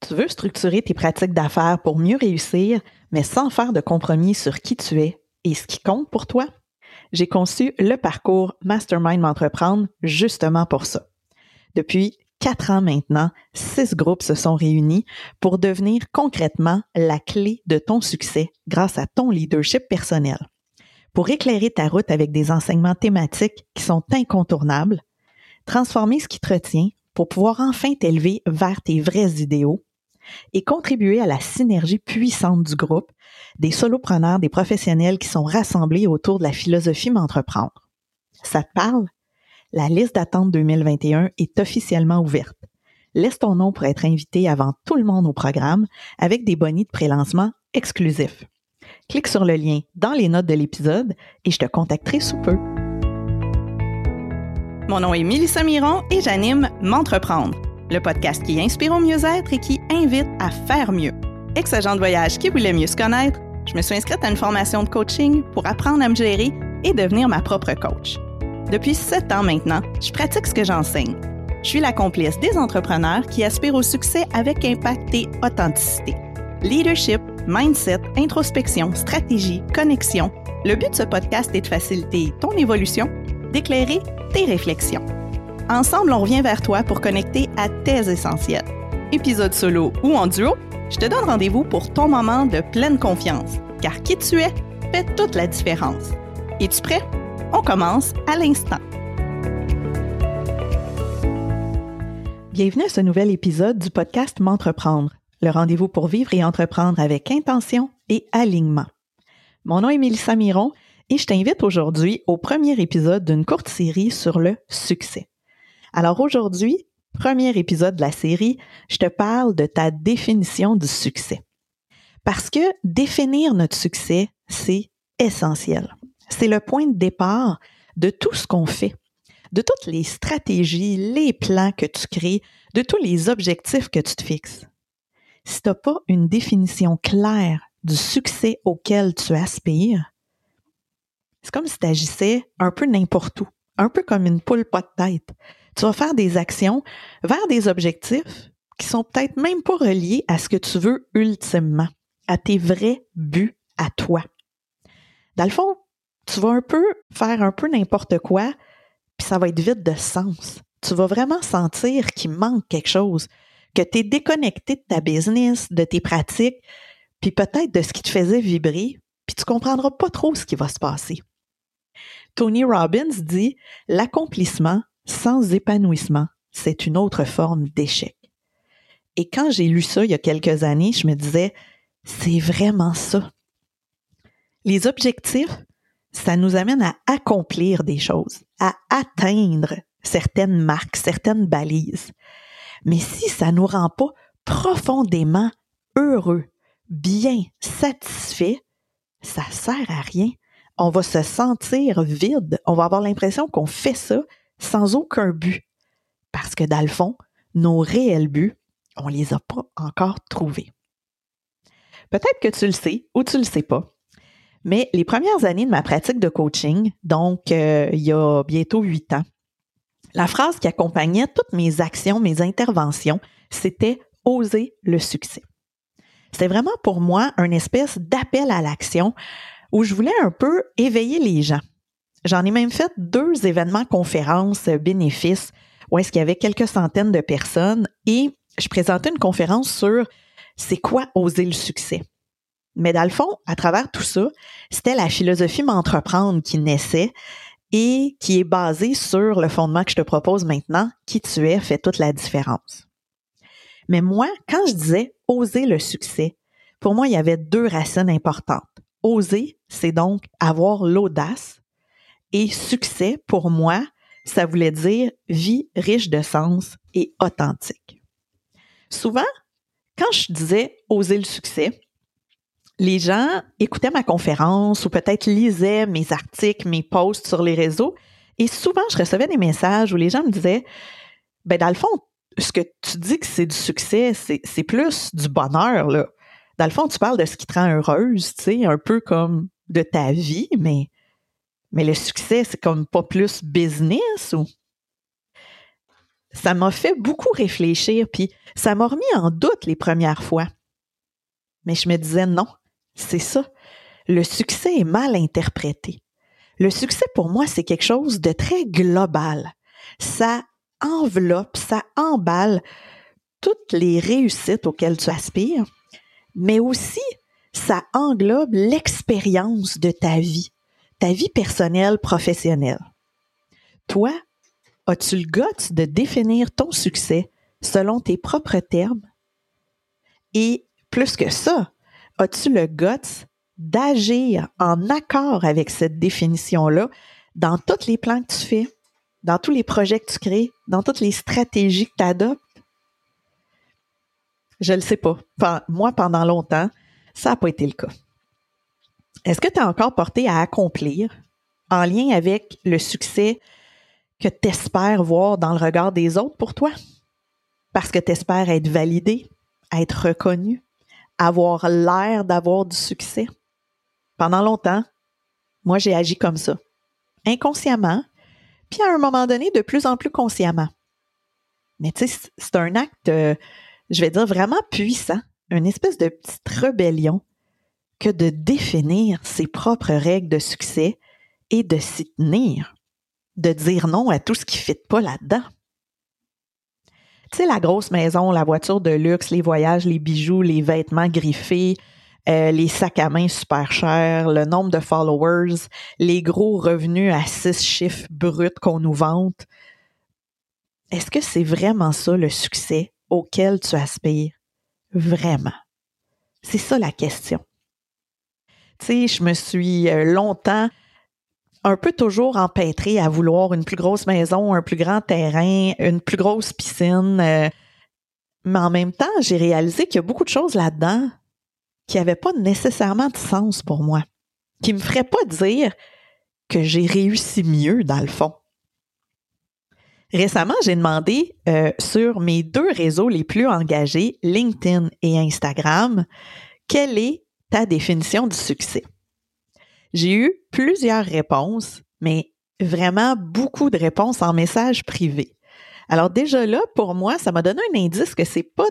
Tu veux structurer tes pratiques d'affaires pour mieux réussir, mais sans faire de compromis sur qui tu es et ce qui compte pour toi? J'ai conçu le parcours Mastermind M'entreprendre justement pour ça. Depuis quatre ans maintenant, six groupes se sont réunis pour devenir concrètement la clé de ton succès grâce à ton leadership personnel. Pour éclairer ta route avec des enseignements thématiques qui sont incontournables, transformer ce qui te retient pour pouvoir enfin t'élever vers tes vrais idéaux et contribuer à la synergie puissante du groupe, des solopreneurs, des professionnels qui sont rassemblés autour de la philosophie m'entreprendre. Ça te parle? La liste d'attente 2021 est officiellement ouverte. Laisse ton nom pour être invité avant tout le monde au programme avec des bonnies de prélancement exclusifs. Clique sur le lien dans les notes de l'épisode et je te contacterai sous peu. Mon nom est Mélissa Miron et j'anime M'entreprendre le podcast qui inspire au mieux-être et qui invite à faire mieux. Ex-agent de voyage qui voulait mieux se connaître, je me suis inscrite à une formation de coaching pour apprendre à me gérer et devenir ma propre coach. Depuis sept ans maintenant, je pratique ce que j'enseigne. Je suis la complice des entrepreneurs qui aspirent au succès avec impact et authenticité. Leadership, mindset, introspection, stratégie, connexion. Le but de ce podcast est de faciliter ton évolution, d'éclairer tes réflexions. Ensemble, on revient vers toi pour connecter à tes essentiels. Épisode solo ou en duo, je te donne rendez-vous pour ton moment de pleine confiance, car qui tu es fait toute la différence. Es-tu prêt? On commence à l'instant. Bienvenue à ce nouvel épisode du podcast M'entreprendre, le rendez-vous pour vivre et entreprendre avec intention et alignement. Mon nom est Mélissa Miron et je t'invite aujourd'hui au premier épisode d'une courte série sur le succès. Alors aujourd'hui, premier épisode de la série, je te parle de ta définition du succès. Parce que définir notre succès, c'est essentiel. C'est le point de départ de tout ce qu'on fait, de toutes les stratégies, les plans que tu crées, de tous les objectifs que tu te fixes. Si tu n'as pas une définition claire du succès auquel tu aspires, c'est comme si tu agissais un peu n'importe où, un peu comme une poule pas de tête tu vas faire des actions vers des objectifs qui sont peut-être même pas reliés à ce que tu veux ultimement, à tes vrais buts à toi. Dans le fond, tu vas un peu faire un peu n'importe quoi, puis ça va être vide de sens. Tu vas vraiment sentir qu'il manque quelque chose, que tu es déconnecté de ta business, de tes pratiques, puis peut-être de ce qui te faisait vibrer, puis tu comprendras pas trop ce qui va se passer. Tony Robbins dit l'accomplissement, sans épanouissement, c'est une autre forme d'échec. Et quand j'ai lu ça il y a quelques années, je me disais, c'est vraiment ça. Les objectifs, ça nous amène à accomplir des choses, à atteindre certaines marques, certaines balises. Mais si ça nous rend pas profondément heureux, bien satisfaits, ça sert à rien. On va se sentir vide. On va avoir l'impression qu'on fait ça sans aucun but. Parce que dans le fond, nos réels buts, on les a pas encore trouvés. Peut-être que tu le sais ou tu le sais pas. Mais les premières années de ma pratique de coaching, donc euh, il y a bientôt huit ans, la phrase qui accompagnait toutes mes actions, mes interventions, c'était oser le succès. C'était vraiment pour moi une espèce d'appel à l'action où je voulais un peu éveiller les gens. J'en ai même fait deux événements conférences euh, bénéfices où est-ce qu'il y avait quelques centaines de personnes et je présentais une conférence sur c'est quoi oser le succès. Mais dans le fond, à travers tout ça, c'était la philosophie m'entreprendre qui naissait et qui est basée sur le fondement que je te propose maintenant, qui tu es fait toute la différence. Mais moi, quand je disais oser le succès, pour moi, il y avait deux racines importantes. Oser, c'est donc avoir l'audace et succès, pour moi, ça voulait dire vie riche de sens et authentique. Souvent, quand je disais oser le succès, les gens écoutaient ma conférence ou peut-être lisaient mes articles, mes posts sur les réseaux et souvent je recevais des messages où les gens me disaient ben dans le fond, ce que tu dis que c'est du succès, c'est plus du bonheur là. Dans le fond, tu parles de ce qui te rend heureuse, tu sais, un peu comme de ta vie, mais mais le succès, c'est comme pas plus business ou? ça m'a fait beaucoup réfléchir, puis ça m'a remis en doute les premières fois. Mais je me disais non, c'est ça. Le succès est mal interprété. Le succès pour moi, c'est quelque chose de très global. Ça enveloppe, ça emballe toutes les réussites auxquelles tu aspires, mais aussi ça englobe l'expérience de ta vie, ta vie personnelle, professionnelle. Toi, as-tu le goût de définir ton succès selon tes propres termes? Et plus que ça, as-tu le goût d'agir en accord avec cette définition-là dans tous les plans que tu fais, dans tous les projets que tu crées, dans toutes les stratégies que tu adoptes? Je ne le sais pas. moi, pendant longtemps, ça n'a pas été le cas. Est-ce que tu as encore porté à accomplir en lien avec le succès que tu espères voir dans le regard des autres pour toi? Parce que tu espères être validé, être reconnu, avoir l'air d'avoir du succès. Pendant longtemps, moi, j'ai agi comme ça, inconsciemment, puis à un moment donné, de plus en plus consciemment. Mais tu sais, c'est un acte, euh, je vais dire, vraiment puissant, une espèce de petite rébellion que de définir ses propres règles de succès et de s'y tenir, de dire non à tout ce qui ne fit pas là-dedans. Tu sais, la grosse maison, la voiture de luxe, les voyages, les bijoux, les vêtements griffés, euh, les sacs à main super chers, le nombre de followers, les gros revenus à six chiffres bruts qu'on nous vante. Est-ce que c'est vraiment ça le succès auquel tu aspires? Vraiment? C'est ça la question. Je me suis euh, longtemps un peu toujours empêtrée à vouloir une plus grosse maison, un plus grand terrain, une plus grosse piscine. Euh, mais en même temps, j'ai réalisé qu'il y a beaucoup de choses là-dedans qui n'avaient pas nécessairement de sens pour moi, qui me feraient pas dire que j'ai réussi mieux dans le fond. Récemment, j'ai demandé euh, sur mes deux réseaux les plus engagés, LinkedIn et Instagram, quelle est ta définition du succès? J'ai eu plusieurs réponses, mais vraiment beaucoup de réponses en message privé. Alors déjà là, pour moi, ça m'a donné un indice que c'est pas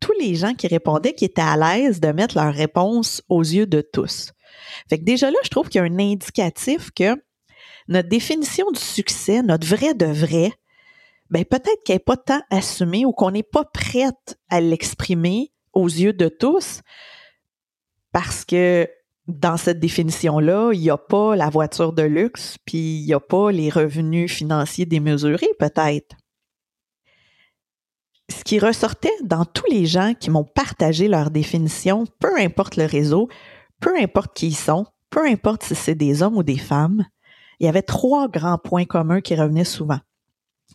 tous les gens qui répondaient qui étaient à l'aise de mettre leur réponse aux yeux de tous. Fait que déjà là, je trouve qu'il y a un indicatif que notre définition du succès, notre vrai de vrai, ben peut-être qu'elle n'est pas tant assumée ou qu'on n'est pas prête à l'exprimer aux yeux de tous parce que dans cette définition-là, il n'y a pas la voiture de luxe, puis il n'y a pas les revenus financiers démesurés peut-être. Ce qui ressortait dans tous les gens qui m'ont partagé leur définition, peu importe le réseau, peu importe qui ils sont, peu importe si c'est des hommes ou des femmes, il y avait trois grands points communs qui revenaient souvent.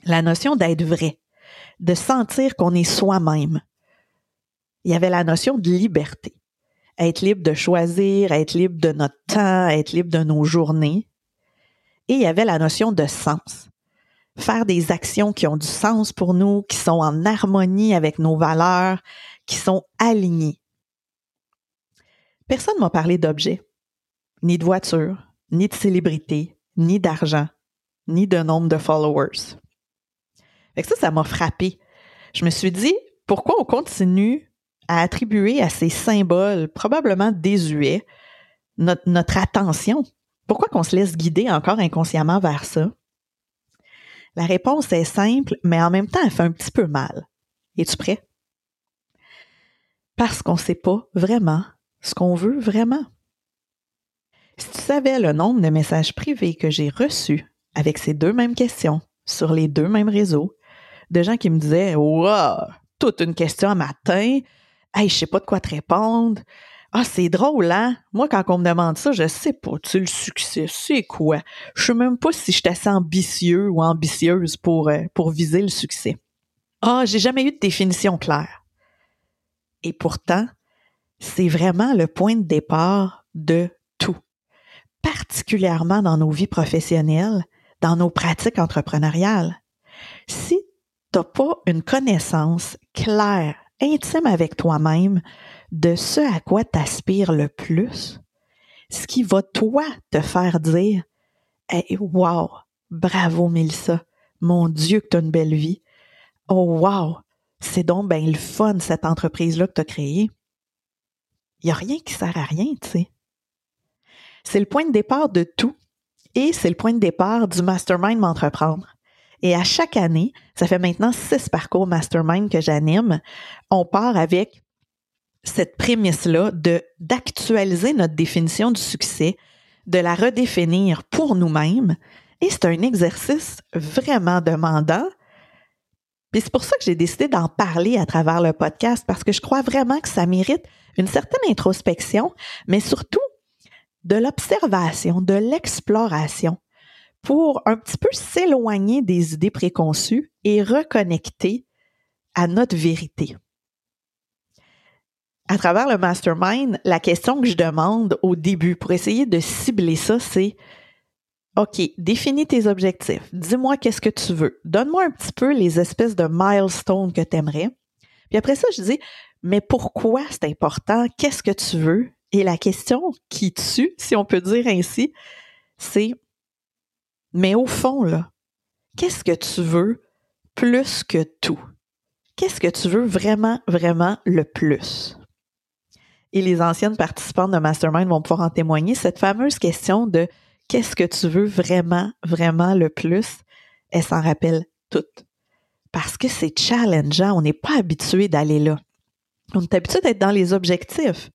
La notion d'être vrai, de sentir qu'on est soi-même. Il y avait la notion de liberté être libre de choisir, être libre de notre temps, être libre de nos journées. Et il y avait la notion de sens. Faire des actions qui ont du sens pour nous, qui sont en harmonie avec nos valeurs, qui sont alignées. Personne ne m'a parlé d'objets, ni de voiture, ni de célébrité, ni d'argent, ni de nombre de followers. Fait ça, ça m'a frappé. Je me suis dit, pourquoi on continue à attribuer à ces symboles probablement désuets notre, attention? Pourquoi qu'on se laisse guider encore inconsciemment vers ça? La réponse est simple, mais en même temps, elle fait un petit peu mal. Es-tu prêt? Parce qu'on ne sait pas vraiment ce qu'on veut vraiment. Si tu savais le nombre de messages privés que j'ai reçus avec ces deux mêmes questions sur les deux mêmes réseaux, de gens qui me disaient Wow, toute une question à matin, Hey, je sais pas de quoi te répondre. Ah, c'est drôle, hein? Moi, quand on me demande ça, je sais pas, tu le succès, c'est quoi? Je sais même pas si je suis assez ambitieux ou ambitieuse pour, euh, pour viser le succès. Ah, j'ai jamais eu de définition claire. Et pourtant, c'est vraiment le point de départ de tout, particulièrement dans nos vies professionnelles, dans nos pratiques entrepreneuriales. Si tu n'as pas une connaissance claire intime avec toi-même de ce à quoi tu aspires le plus, ce qui va toi te faire dire hey, Wow, bravo Mélissa, mon Dieu que tu as une belle vie. Oh wow, c'est donc ben le fun cette entreprise-là que tu as créée. Il n'y a rien qui sert à rien, tu sais. C'est le point de départ de tout et c'est le point de départ du mastermind m'entreprendre. Et à chaque année, ça fait maintenant six parcours mastermind que j'anime, on part avec cette prémisse-là d'actualiser notre définition du succès, de la redéfinir pour nous-mêmes. Et c'est un exercice vraiment demandant. Puis c'est pour ça que j'ai décidé d'en parler à travers le podcast parce que je crois vraiment que ça mérite une certaine introspection, mais surtout de l'observation, de l'exploration pour un petit peu s'éloigner des idées préconçues et reconnecter à notre vérité. À travers le mastermind, la question que je demande au début pour essayer de cibler ça, c'est OK, définis tes objectifs. Dis-moi qu'est-ce que tu veux. Donne-moi un petit peu les espèces de milestones que tu aimerais. Puis après ça, je dis, mais pourquoi c'est important? Qu'est-ce que tu veux? Et la question qui tue, si on peut dire ainsi, c'est mais au fond, là, qu'est-ce que tu veux plus que tout? Qu'est-ce que tu veux vraiment, vraiment le plus? Et les anciennes participantes de Mastermind vont pouvoir en témoigner. Cette fameuse question de qu'est-ce que tu veux vraiment, vraiment le plus, elle s'en rappelle toutes. Parce que c'est challengeant. On n'est pas habitué d'aller là. On est habitué d'être dans les objectifs.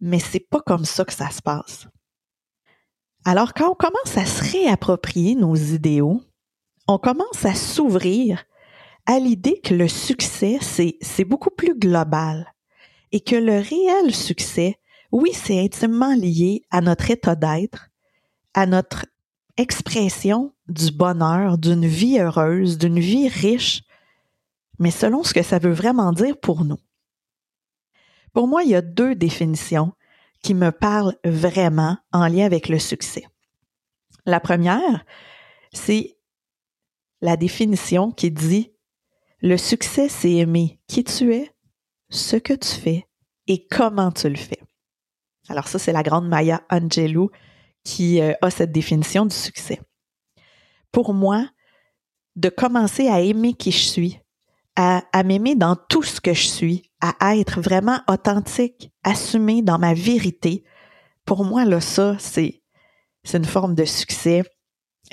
Mais c'est pas comme ça que ça se passe. Alors, quand on commence à se réapproprier nos idéaux, on commence à s'ouvrir à l'idée que le succès, c'est beaucoup plus global et que le réel succès, oui, c'est intimement lié à notre état d'être, à notre expression du bonheur, d'une vie heureuse, d'une vie riche, mais selon ce que ça veut vraiment dire pour nous. Pour moi, il y a deux définitions qui me parle vraiment en lien avec le succès. La première, c'est la définition qui dit le succès, c'est aimer qui tu es, ce que tu fais et comment tu le fais. Alors ça, c'est la grande Maya Angelou qui euh, a cette définition du succès. Pour moi, de commencer à aimer qui je suis, à m'aimer dans tout ce que je suis, à être vraiment authentique, assumé dans ma vérité, pour moi, là, ça, c'est, une forme de succès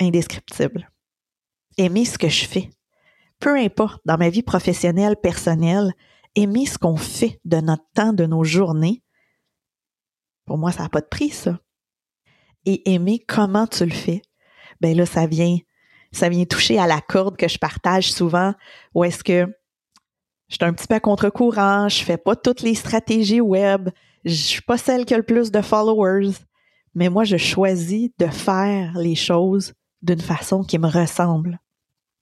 indescriptible. Aimer ce que je fais. Peu importe, dans ma vie professionnelle, personnelle, aimer ce qu'on fait de notre temps, de nos journées, pour moi, ça n'a pas de prix, ça. Et aimer comment tu le fais, ben là, ça vient, ça vient toucher à la corde que je partage souvent, où est-ce que je suis un petit peu à contre-courant, je fais pas toutes les stratégies web, je suis pas celle qui a le plus de followers, mais moi, je choisis de faire les choses d'une façon qui me ressemble,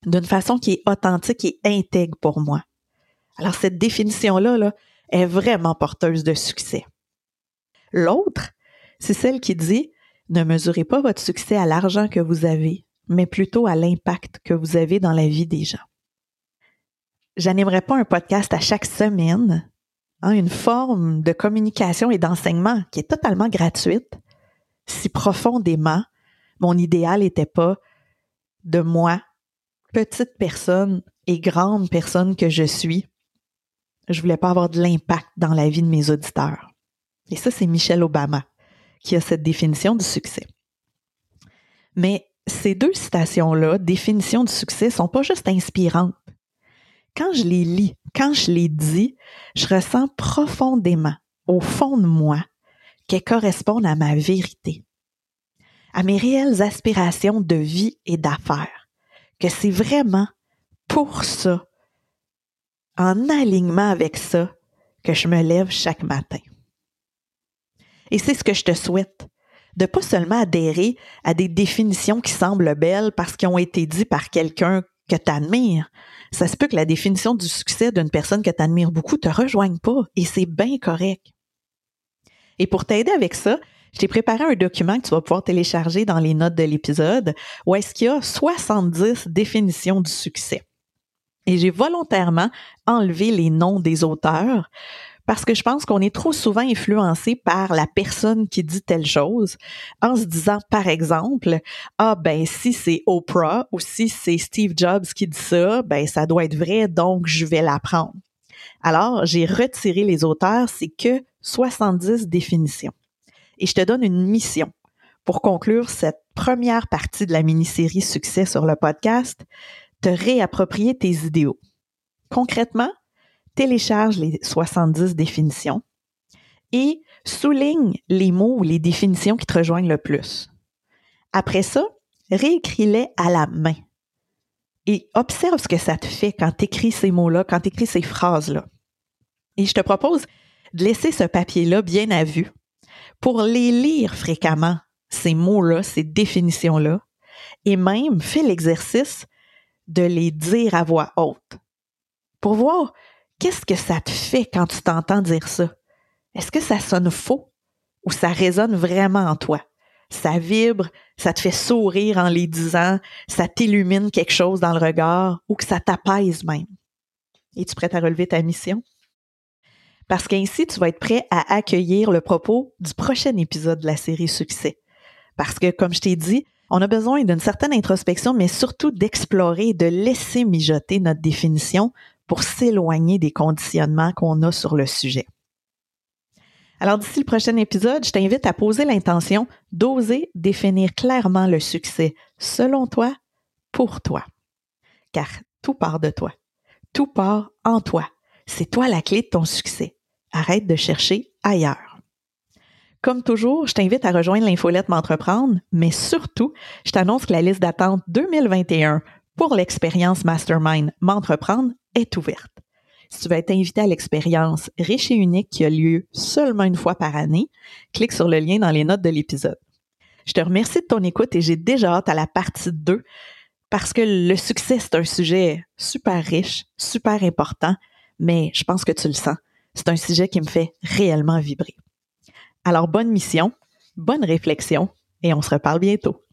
d'une façon qui est authentique et intègre pour moi. Alors, cette définition-là là, est vraiment porteuse de succès. L'autre, c'est celle qui dit ne mesurez pas votre succès à l'argent que vous avez, mais plutôt à l'impact que vous avez dans la vie des gens j'animerai pas un podcast à chaque semaine, hein, une forme de communication et d'enseignement qui est totalement gratuite, si profondément mon idéal n'était pas de moi, petite personne et grande personne que je suis. Je voulais pas avoir de l'impact dans la vie de mes auditeurs. Et ça, c'est Michelle Obama qui a cette définition du succès. Mais ces deux citations-là, définition du succès, sont pas juste inspirantes quand je les lis, quand je les dis, je ressens profondément, au fond de moi, qu'elles correspondent à ma vérité, à mes réelles aspirations de vie et d'affaires, que c'est vraiment pour ça, en alignement avec ça, que je me lève chaque matin. Et c'est ce que je te souhaite, de pas seulement adhérer à des définitions qui semblent belles parce qu'elles ont été dites par quelqu'un que tu admires, ça se peut que la définition du succès d'une personne que tu admires beaucoup te rejoigne pas et c'est bien correct. Et pour t'aider avec ça, je t'ai préparé un document que tu vas pouvoir télécharger dans les notes de l'épisode où est-ce qu'il y a 70 définitions du succès. Et j'ai volontairement enlevé les noms des auteurs parce que je pense qu'on est trop souvent influencé par la personne qui dit telle chose en se disant, par exemple, ah ben si c'est Oprah ou si c'est Steve Jobs qui dit ça, ben ça doit être vrai, donc je vais l'apprendre. Alors, j'ai retiré les auteurs, c'est que 70 définitions. Et je te donne une mission pour conclure cette première partie de la mini-série Succès sur le podcast, te réapproprier tes idéaux. Concrètement, télécharge les 70 définitions et souligne les mots ou les définitions qui te rejoignent le plus. Après ça, réécris-les à la main et observe ce que ça te fait quand tu écris ces mots-là, quand tu écris ces phrases-là. Et je te propose de laisser ce papier-là bien à vue pour les lire fréquemment, ces mots-là, ces définitions-là, et même fais l'exercice de les dire à voix haute pour voir qu'est-ce que ça te fait quand tu t'entends dire ça? Est-ce que ça sonne faux ou ça résonne vraiment en toi? Ça vibre, ça te fait sourire en les disant, ça t'illumine quelque chose dans le regard ou que ça t'apaise même. Es-tu prête à relever ta mission? Parce qu'ainsi, tu vas être prêt à accueillir le propos du prochain épisode de la série Succès. Parce que, comme je t'ai dit, on a besoin d'une certaine introspection, mais surtout d'explorer de laisser mijoter notre définition pour s'éloigner des conditionnements qu'on a sur le sujet. Alors d'ici le prochain épisode, je t'invite à poser l'intention d'oser définir clairement le succès selon toi, pour toi. Car tout part de toi. Tout part en toi. C'est toi la clé de ton succès. Arrête de chercher ailleurs. Comme toujours, je t'invite à rejoindre l'infolette M'entreprendre, mais surtout, je t'annonce que la liste d'attente 2021 pour l'expérience Mastermind M'entreprendre est ouverte. Si tu veux être invité à l'expérience riche et unique qui a lieu seulement une fois par année, clique sur le lien dans les notes de l'épisode. Je te remercie de ton écoute et j'ai déjà hâte à la partie 2 parce que le succès, c'est un sujet super riche, super important, mais je pense que tu le sens. C'est un sujet qui me fait réellement vibrer. Alors bonne mission, bonne réflexion et on se reparle bientôt.